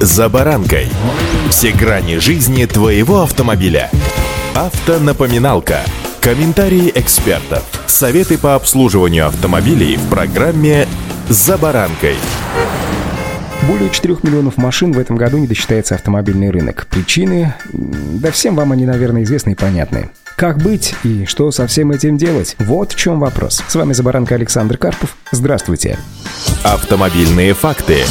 «За баранкой». Все грани жизни твоего автомобиля. Автонапоминалка. Комментарии экспертов. Советы по обслуживанию автомобилей в программе «За баранкой». Более 4 миллионов машин в этом году не досчитается автомобильный рынок. Причины, да всем вам они, наверное, известны и понятны. Как быть и что со всем этим делать? Вот в чем вопрос. С вами Забаранка Александр Карпов. Здравствуйте. Автомобильные факты.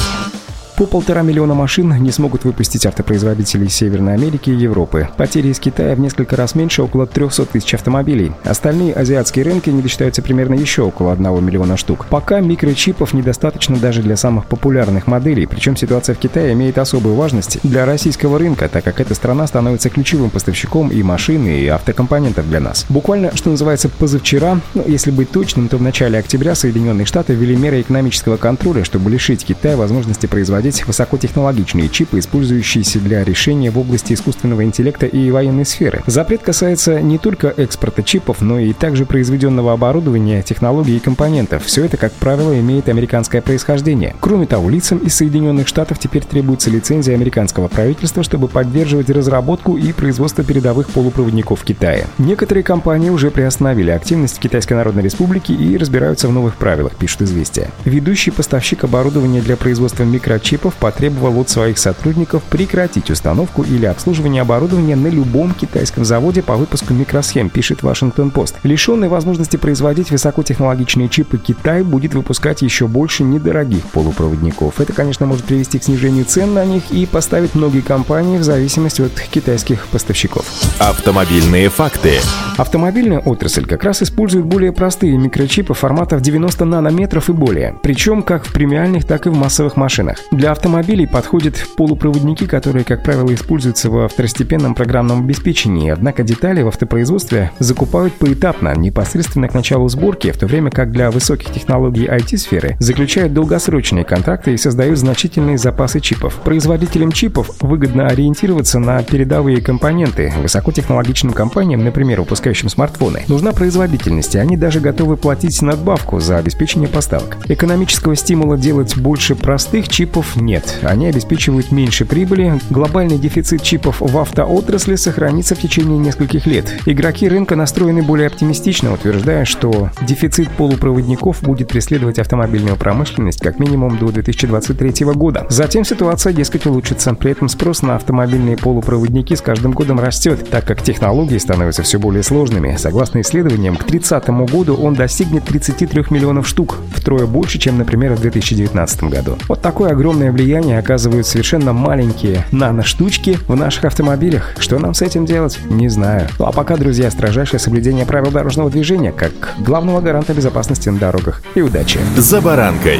По полтора миллиона машин не смогут выпустить автопроизводители Северной Америки и Европы. Потери из Китая в несколько раз меньше, около 300 тысяч автомобилей. Остальные азиатские рынки не досчитаются примерно еще около 1 миллиона штук. Пока микрочипов недостаточно даже для самых популярных моделей, причем ситуация в Китае имеет особую важность для российского рынка, так как эта страна становится ключевым поставщиком и машин, и автокомпонентов для нас. Буквально, что называется, позавчера, ну, если быть точным, то в начале октября Соединенные Штаты ввели меры экономического контроля, чтобы лишить Китая возможности производить производить высокотехнологичные чипы, использующиеся для решения в области искусственного интеллекта и военной сферы. Запрет касается не только экспорта чипов, но и также произведенного оборудования, технологий и компонентов. Все это, как правило, имеет американское происхождение. Кроме того, лицам из Соединенных Штатов теперь требуется лицензия американского правительства, чтобы поддерживать разработку и производство передовых полупроводников в Китае. Некоторые компании уже приостановили активность в Китайской Народной Республике и разбираются в новых правилах, пишут «Известия». Ведущий поставщик оборудования для производства микрочипов чипов потребовал от своих сотрудников прекратить установку или обслуживание оборудования на любом китайском заводе по выпуску микросхем, пишет Вашингтон-Пост. Лишенный возможности производить высокотехнологичные чипы Китай будет выпускать еще больше недорогих полупроводников. Это, конечно, может привести к снижению цен на них и поставить многие компании в зависимости от китайских поставщиков. Автомобильные факты. Автомобильная отрасль как раз использует более простые микрочипы форматов 90 нанометров и более, причем как в премиальных, так и в массовых машинах. Для для автомобилей подходят полупроводники, которые, как правило, используются во второстепенном программном обеспечении, однако детали в автопроизводстве закупают поэтапно, непосредственно к началу сборки, в то время как для высоких технологий IT-сферы заключают долгосрочные контракты и создают значительные запасы чипов. Производителям чипов выгодно ориентироваться на передовые компоненты. Высокотехнологичным компаниям, например, выпускающим смартфоны, нужна производительность, и они даже готовы платить надбавку за обеспечение поставок. Экономического стимула делать больше простых чипов нет. Они обеспечивают меньше прибыли. Глобальный дефицит чипов в автоотрасли сохранится в течение нескольких лет. Игроки рынка настроены более оптимистично, утверждая, что дефицит полупроводников будет преследовать автомобильную промышленность как минимум до 2023 года. Затем ситуация, дескать, улучшится. При этом спрос на автомобильные полупроводники с каждым годом растет, так как технологии становятся все более сложными. Согласно исследованиям, к 2030 году он достигнет 33 миллионов штук, втрое больше, чем, например, в 2019 году. Вот такой огромный огромное влияние оказывают совершенно маленькие наноштучки в наших автомобилях. Что нам с этим делать? Не знаю. Ну а пока, друзья, строжайшее соблюдение правил дорожного движения как главного гаранта безопасности на дорогах. И удачи! За баранкой!